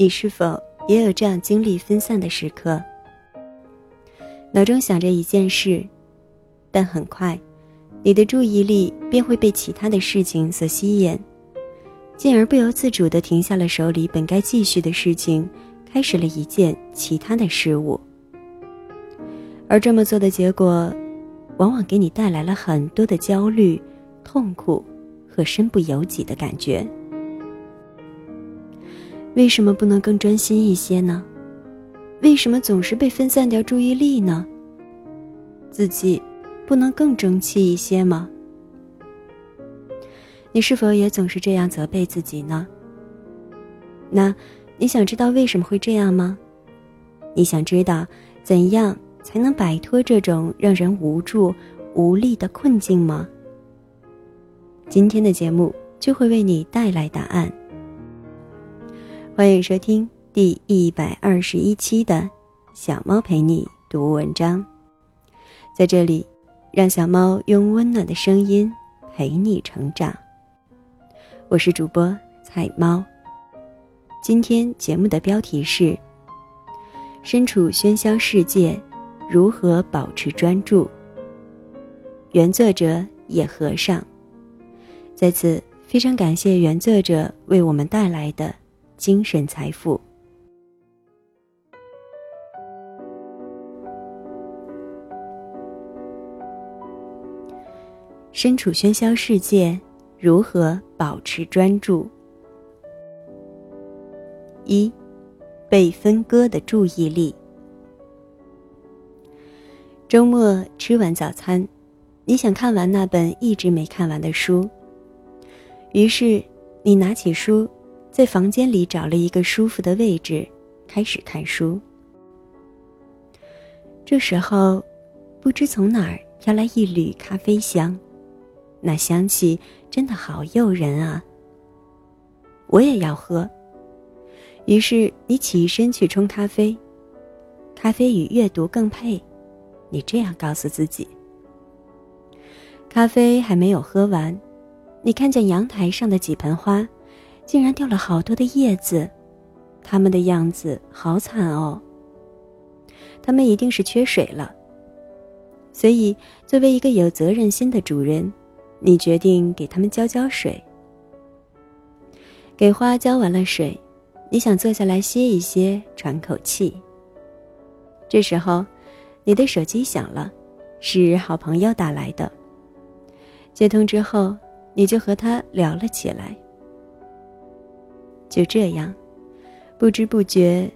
你是否也有这样精力分散的时刻？脑中想着一件事，但很快，你的注意力便会被其他的事情所吸引，进而不由自主地停下了手里本该继续的事情，开始了一件其他的事物。而这么做的结果，往往给你带来了很多的焦虑、痛苦和身不由己的感觉。为什么不能更专心一些呢？为什么总是被分散掉注意力呢？自己不能更争气一些吗？你是否也总是这样责备自己呢？那你想知道为什么会这样吗？你想知道怎样才能摆脱这种让人无助、无力的困境吗？今天的节目就会为你带来答案。欢迎收听第一百二十一期的《小猫陪你读文章》。在这里，让小猫用温暖的声音陪你成长。我是主播彩猫。今天节目的标题是：身处喧嚣世界，如何保持专注？原作者野和尚。在此，非常感谢原作者为我们带来的。精神财富。身处喧嚣世界，如何保持专注？一，被分割的注意力。周末吃完早餐，你想看完那本一直没看完的书，于是你拿起书。在房间里找了一个舒服的位置，开始看书。这时候，不知从哪儿飘来一缕咖啡香，那香气真的好诱人啊！我也要喝。于是你起身去冲咖啡，咖啡与阅读更配，你这样告诉自己。咖啡还没有喝完，你看见阳台上的几盆花。竟然掉了好多的叶子，它们的样子好惨哦。它们一定是缺水了。所以，作为一个有责任心的主人，你决定给它们浇浇水。给花浇完了水，你想坐下来歇一歇，喘口气。这时候，你的手机响了，是好朋友打来的。接通之后，你就和他聊了起来。就这样，不知不觉，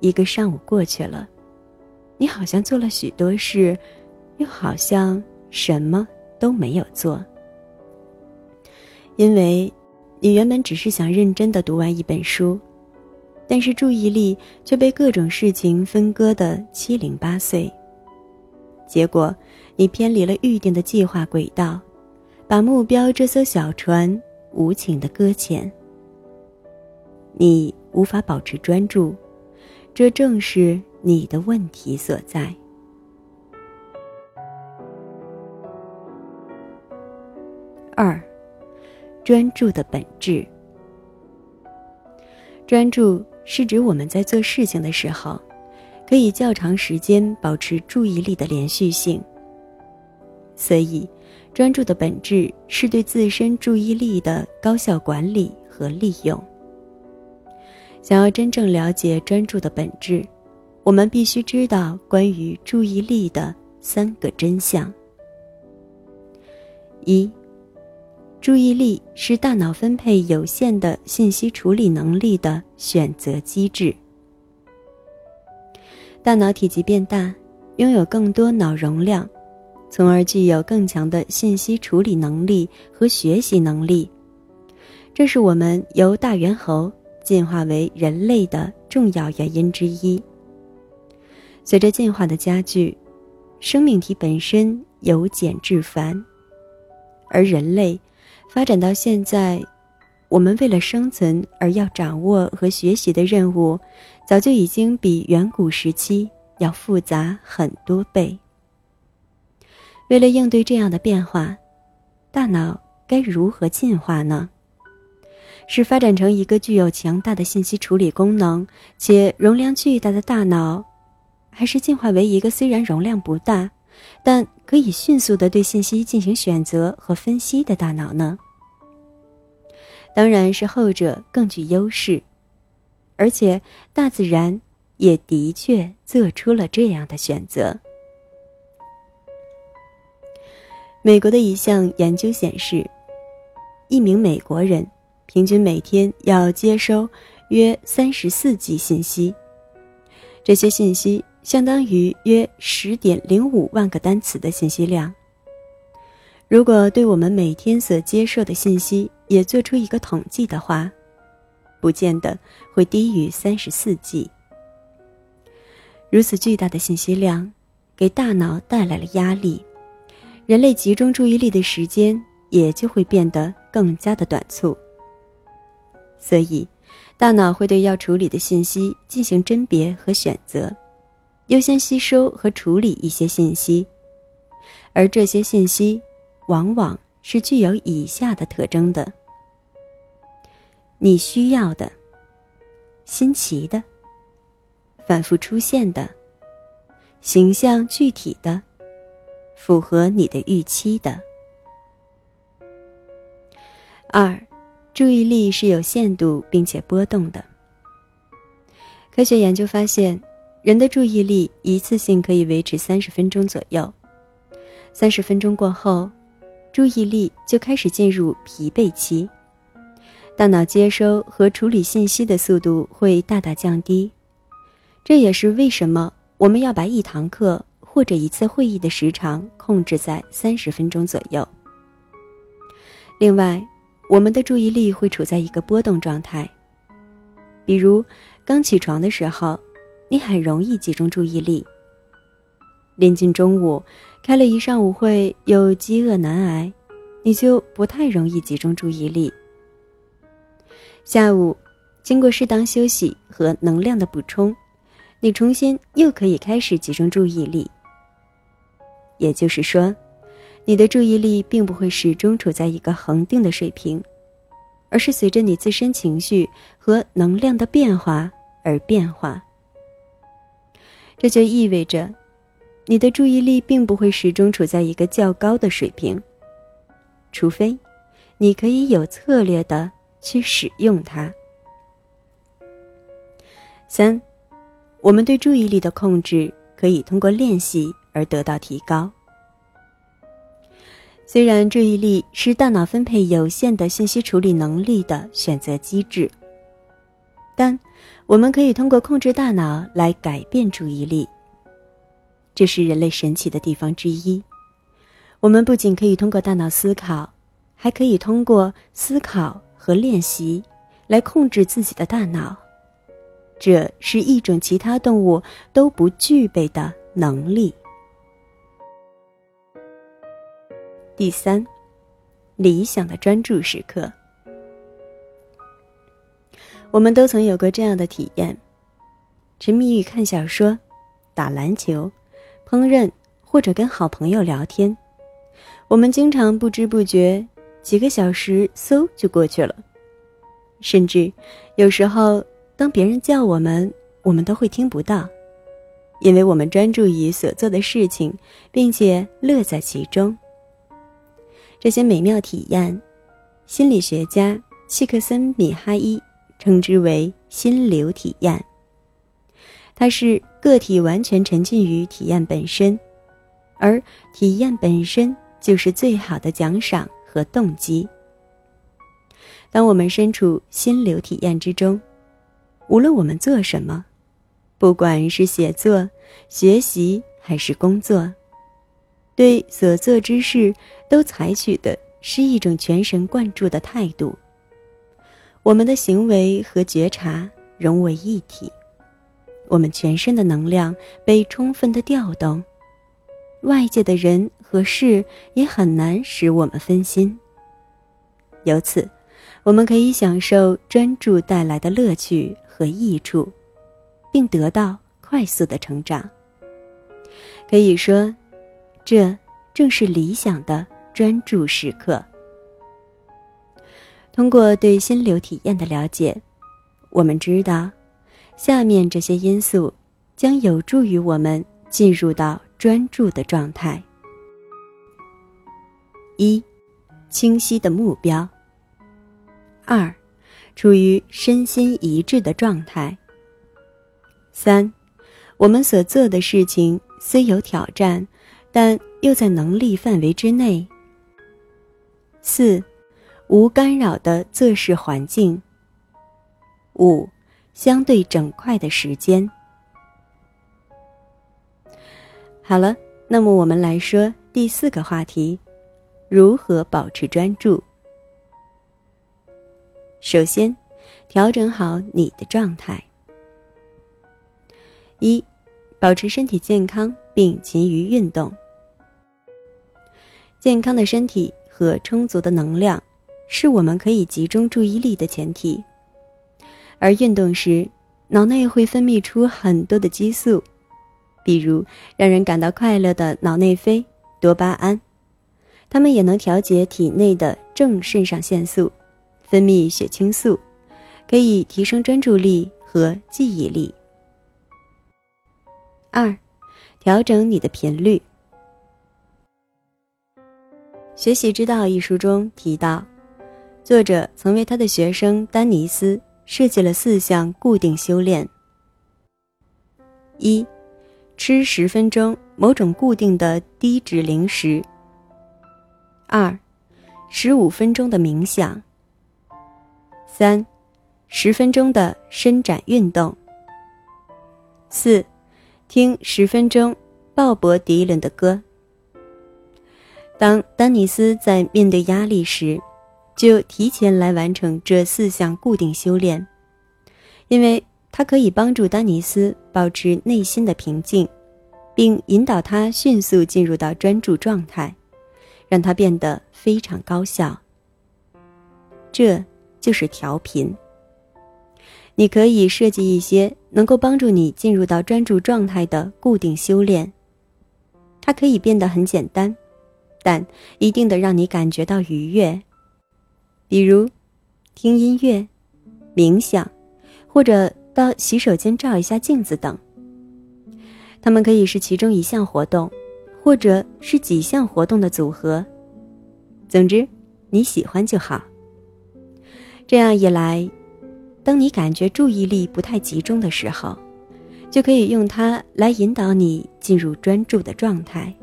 一个上午过去了。你好像做了许多事，又好像什么都没有做。因为，你原本只是想认真的读完一本书，但是注意力却被各种事情分割的七零八碎。结果，你偏离了预定的计划轨道，把目标这艘小船无情的搁浅。你无法保持专注，这正是你的问题所在。二，专注的本质。专注是指我们在做事情的时候，可以较长时间保持注意力的连续性。所以，专注的本质是对自身注意力的高效管理和利用。想要真正了解专注的本质，我们必须知道关于注意力的三个真相。一，注意力是大脑分配有限的信息处理能力的选择机制。大脑体积变大，拥有更多脑容量，从而具有更强的信息处理能力和学习能力。这是我们由大猿猴。进化为人类的重要原因之一。随着进化的加剧，生命体本身由简至繁，而人类发展到现在，我们为了生存而要掌握和学习的任务，早就已经比远古时期要复杂很多倍。为了应对这样的变化，大脑该如何进化呢？是发展成一个具有强大的信息处理功能且容量巨大的大脑，还是进化为一个虽然容量不大，但可以迅速的对信息进行选择和分析的大脑呢？当然是后者更具优势，而且大自然也的确做出了这样的选择。美国的一项研究显示，一名美国人平均每天要接收约三十四 G 信息，这些信息相当于约十点零五万个单词的信息量。如果对我们每天所接受的信息也做出一个统计的话，不见得会低于三十四 G。如此巨大的信息量，给大脑带来了压力。人类集中注意力的时间也就会变得更加的短促，所以，大脑会对要处理的信息进行甄别和选择，优先吸收和处理一些信息，而这些信息往往是具有以下的特征的：你需要的、新奇的、反复出现的、形象具体的。符合你的预期的。二，注意力是有限度并且波动的。科学研究发现，人的注意力一次性可以维持三十分钟左右，三十分钟过后，注意力就开始进入疲惫期，大脑接收和处理信息的速度会大大降低。这也是为什么我们要把一堂课。或者一次会议的时长控制在三十分钟左右。另外，我们的注意力会处在一个波动状态，比如刚起床的时候，你很容易集中注意力；临近中午，开了一上午会又饥饿难挨，你就不太容易集中注意力。下午，经过适当休息和能量的补充，你重新又可以开始集中注意力。也就是说，你的注意力并不会始终处在一个恒定的水平，而是随着你自身情绪和能量的变化而变化。这就意味着，你的注意力并不会始终处在一个较高的水平，除非你可以有策略的去使用它。三，我们对注意力的控制可以通过练习。而得到提高。虽然注意力是大脑分配有限的信息处理能力的选择机制，但我们可以通过控制大脑来改变注意力。这是人类神奇的地方之一。我们不仅可以通过大脑思考，还可以通过思考和练习来控制自己的大脑。这是一种其他动物都不具备的能力。第三，理想的专注时刻。我们都曾有过这样的体验：沉迷于看小说、打篮球、烹饪，或者跟好朋友聊天。我们经常不知不觉，几个小时嗖就过去了。甚至有时候，当别人叫我们，我们都会听不到，因为我们专注于所做的事情，并且乐在其中。这些美妙体验，心理学家契克森米哈伊称之为“心流体验”。它是个体完全沉浸于体验本身，而体验本身就是最好的奖赏和动机。当我们身处心流体验之中，无论我们做什么，不管是写作、学习还是工作。对所做之事都采取的是一种全神贯注的态度。我们的行为和觉察融为一体，我们全身的能量被充分的调动，外界的人和事也很难使我们分心。由此，我们可以享受专注带来的乐趣和益处，并得到快速的成长。可以说。这正是理想的专注时刻。通过对心流体验的了解，我们知道，下面这些因素将有助于我们进入到专注的状态。一，清晰的目标。二，处于身心一致的状态。三，我们所做的事情虽有挑战，但又在能力范围之内。四，无干扰的做事环境。五，相对整块的时间。好了，那么我们来说第四个话题。如何保持专注？首先，调整好你的状态。一，保持身体健康并勤于运动。健康的身体和充足的能量，是我们可以集中注意力的前提。而运动时，脑内会分泌出很多的激素，比如让人感到快乐的脑内啡、多巴胺。它们也能调节体内的正肾上腺素，分泌血清素，可以提升专注力和记忆力。二，调整你的频率。《学习之道》一书中提到，作者曾为他的学生丹尼斯设计了四项固定修炼：一，吃十分钟某种固定的低脂零食。二，十五分钟的冥想。三，十分钟的伸展运动。四，听十分钟鲍勃迪伦的歌。当丹尼斯在面对压力时，就提前来完成这四项固定修炼，因为它可以帮助丹尼斯保持内心的平静，并引导他迅速进入到专注状态。让他变得非常高效。这就是调频。你可以设计一些能够帮助你进入到专注状态的固定修炼。它可以变得很简单，但一定得让你感觉到愉悦。比如，听音乐、冥想，或者到洗手间照一下镜子等。它们可以是其中一项活动。或者是几项活动的组合，总之你喜欢就好。这样一来，当你感觉注意力不太集中的时候，就可以用它来引导你进入专注的状态。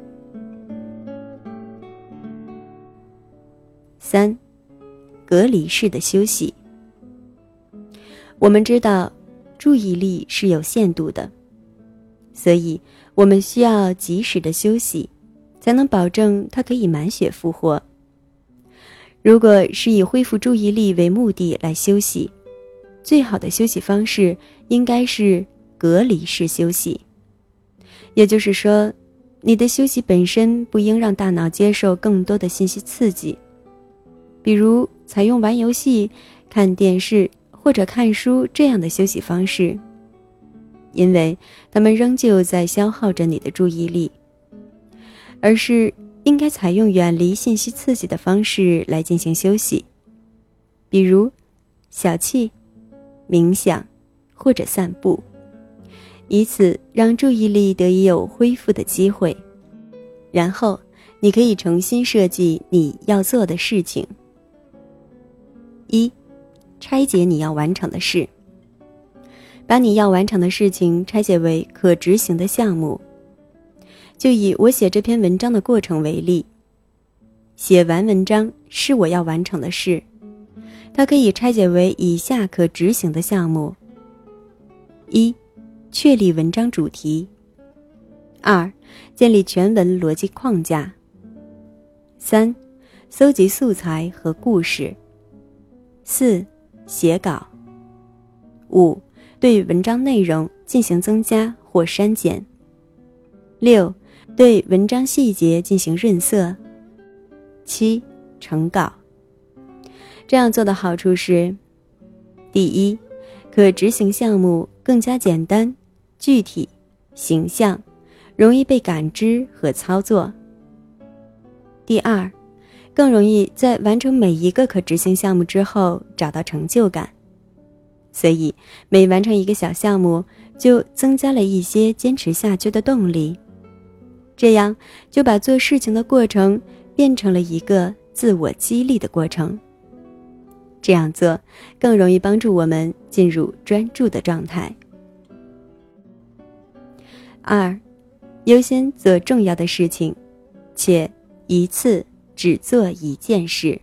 三，隔离式的休息。我们知道，注意力是有限度的。所以，我们需要及时的休息，才能保证它可以满血复活。如果是以恢复注意力为目的来休息，最好的休息方式应该是隔离式休息。也就是说，你的休息本身不应让大脑接受更多的信息刺激，比如采用玩游戏、看电视或者看书这样的休息方式。因为他们仍旧在消耗着你的注意力，而是应该采用远离信息刺激的方式来进行休息，比如小憩、冥想或者散步，以此让注意力得以有恢复的机会。然后你可以重新设计你要做的事情。一，拆解你要完成的事。把你要完成的事情拆解为可执行的项目。就以我写这篇文章的过程为例，写完文章是我要完成的事，它可以拆解为以下可执行的项目：一、确立文章主题；二、建立全文逻辑框架；三、搜集素材和故事；四、写稿；五。对文章内容进行增加或删减。六，对文章细节进行润色。七，成稿。这样做的好处是：第一，可执行项目更加简单、具体、形象，容易被感知和操作；第二，更容易在完成每一个可执行项目之后找到成就感。所以，每完成一个小项目，就增加了一些坚持下去的动力。这样，就把做事情的过程变成了一个自我激励的过程。这样做更容易帮助我们进入专注的状态。二，优先做重要的事情，且一次只做一件事。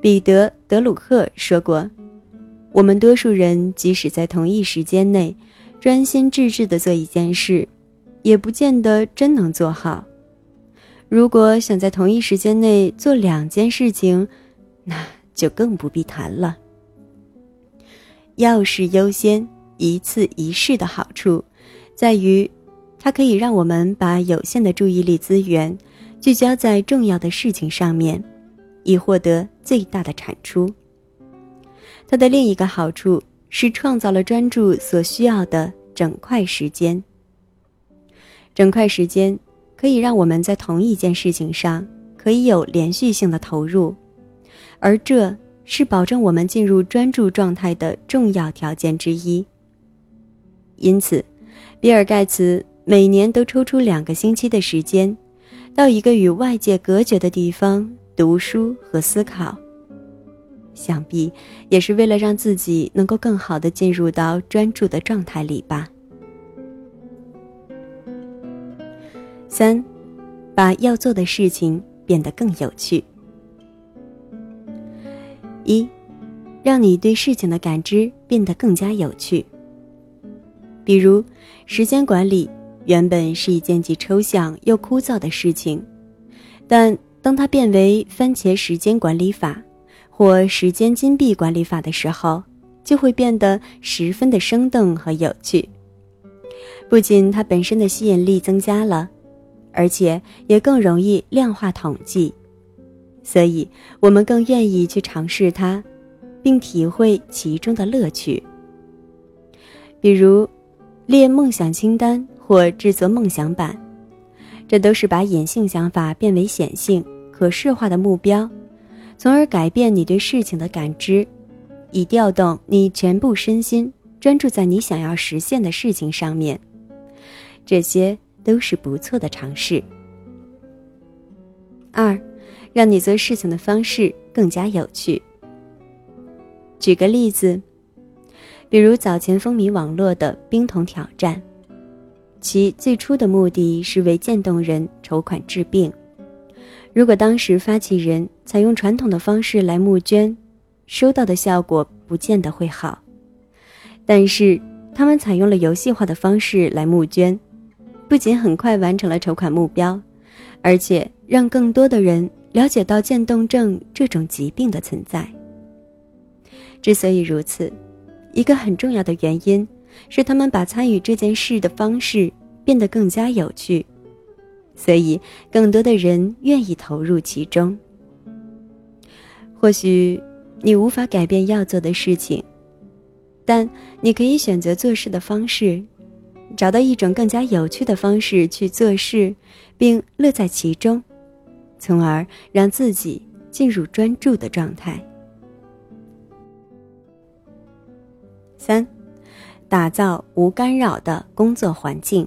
彼得·德鲁克说过。我们多数人即使在同一时间内专心致志地做一件事，也不见得真能做好。如果想在同一时间内做两件事情，那就更不必谈了。要事优先、一次一事的好处，在于它可以让我们把有限的注意力资源聚焦在重要的事情上面，以获得最大的产出。它的另一个好处是创造了专注所需要的整块时间。整块时间可以让我们在同一件事情上可以有连续性的投入，而这是保证我们进入专注状态的重要条件之一。因此，比尔·盖茨每年都抽出两个星期的时间，到一个与外界隔绝的地方读书和思考。想必也是为了让自己能够更好的进入到专注的状态里吧。三，把要做的事情变得更有趣。一，让你对事情的感知变得更加有趣。比如，时间管理原本是一件既抽象又枯燥的事情，但当它变为番茄时间管理法。或时间金币管理法的时候，就会变得十分的生动和有趣。不仅它本身的吸引力增加了，而且也更容易量化统计，所以我们更愿意去尝试它，并体会其中的乐趣。比如，列梦想清单或制作梦想版，这都是把隐性想法变为显性、可视化的目标。从而改变你对事情的感知，以调动你全部身心专注在你想要实现的事情上面。这些都是不错的尝试。二，让你做事情的方式更加有趣。举个例子，比如早前风靡网络的冰桶挑战，其最初的目的是为渐冻人筹款治病。如果当时发起人采用传统的方式来募捐，收到的效果不见得会好。但是他们采用了游戏化的方式来募捐，不仅很快完成了筹款目标，而且让更多的人了解到渐冻症这种疾病的存在。之所以如此，一个很重要的原因是他们把参与这件事的方式变得更加有趣。所以，更多的人愿意投入其中。或许你无法改变要做的事情，但你可以选择做事的方式，找到一种更加有趣的方式去做事，并乐在其中，从而让自己进入专注的状态。三，打造无干扰的工作环境。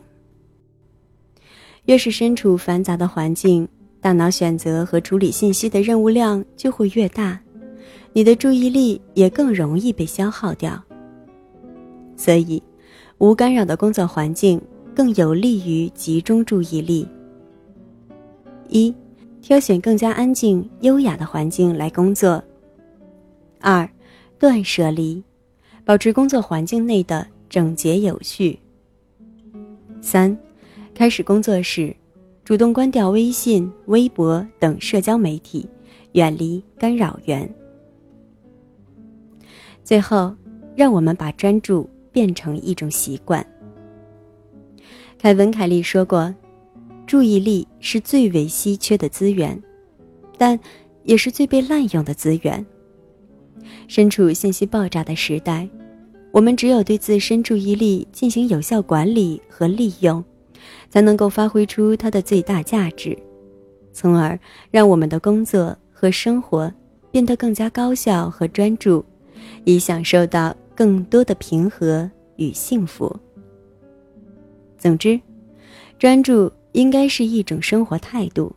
越是身处繁杂的环境，大脑选择和处理信息的任务量就会越大，你的注意力也更容易被消耗掉。所以，无干扰的工作环境更有利于集中注意力。一，挑选更加安静、优雅的环境来工作。二，断舍离，保持工作环境内的整洁有序。三。开始工作时，主动关掉微信、微博等社交媒体，远离干扰源。最后，让我们把专注变成一种习惯。凯文·凯利说过：“注意力是最为稀缺的资源，但也是最被滥用的资源。身处信息爆炸的时代，我们只有对自身注意力进行有效管理和利用。”才能够发挥出它的最大价值。从而让我们的工作和生活变得更加高效和专注，以享受到更多的平和与幸福。总之，专注应该是一种生活态度，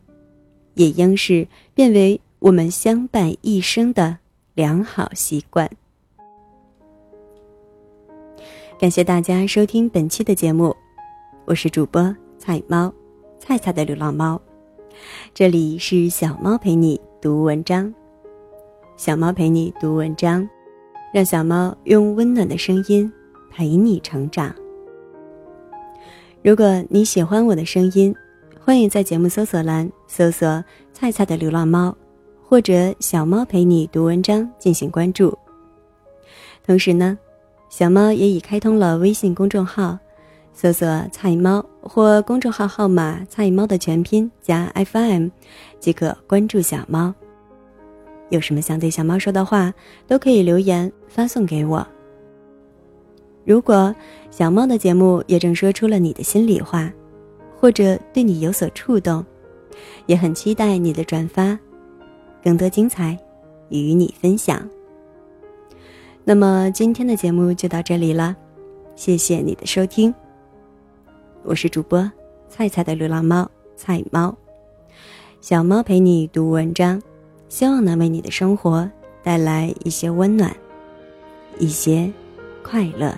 也应是变为我们相伴一生的良好习惯。感谢大家收听本期的节目，我是主播菜猫，菜菜的流浪猫。这里是小猫陪你读文章，小猫陪你读文章，让小猫用温暖的声音陪你成长。如果你喜欢我的声音，欢迎在节目搜索栏搜索“菜菜的流浪猫”或者“小猫陪你读文章”进行关注。同时呢，小猫也已开通了微信公众号。搜索“菜猫”或公众号号码“菜猫”的全拼加 FM，即可关注小猫。有什么想对小猫说的话，都可以留言发送给我。如果小猫的节目也正说出了你的心里话，或者对你有所触动，也很期待你的转发，更多精彩与你分享。那么今天的节目就到这里了，谢谢你的收听。我是主播菜菜的流浪猫菜猫，小猫陪你读文章，希望能为你的生活带来一些温暖，一些快乐。